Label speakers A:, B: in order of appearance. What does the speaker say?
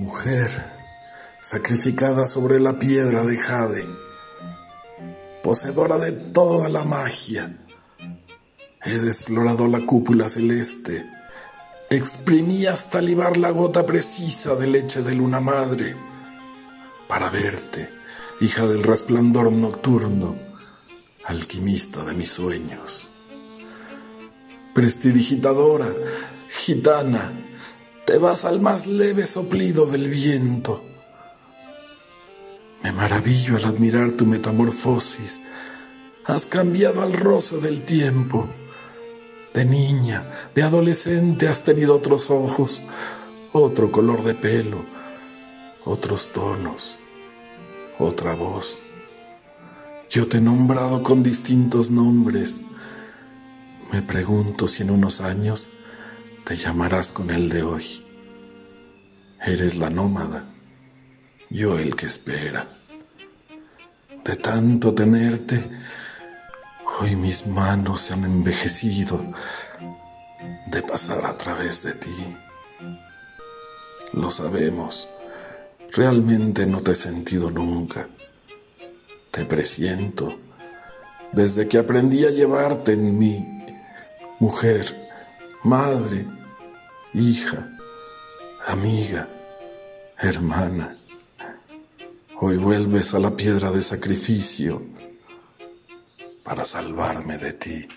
A: Mujer sacrificada sobre la piedra de jade, poseedora de toda la magia, he desflorado la cúpula celeste, exprimí hasta libar la gota precisa de leche de luna madre, para verte, hija del resplandor nocturno, alquimista de mis sueños. Prestidigitadora, gitana, te vas al más leve soplido del viento. Me maravillo al admirar tu metamorfosis. Has cambiado al roce del tiempo. De niña, de adolescente has tenido otros ojos, otro color de pelo, otros tonos, otra voz. Yo te he nombrado con distintos nombres. Me pregunto si en unos años te llamarás con el de hoy. Eres la nómada, yo el que espera. De tanto tenerte, hoy mis manos se han envejecido de pasar a través de ti. Lo sabemos, realmente no te he sentido nunca. Te presiento desde que aprendí a llevarte en mí, mujer, madre, hija, amiga, hermana. Hoy vuelves a la piedra de sacrificio para salvarme de ti.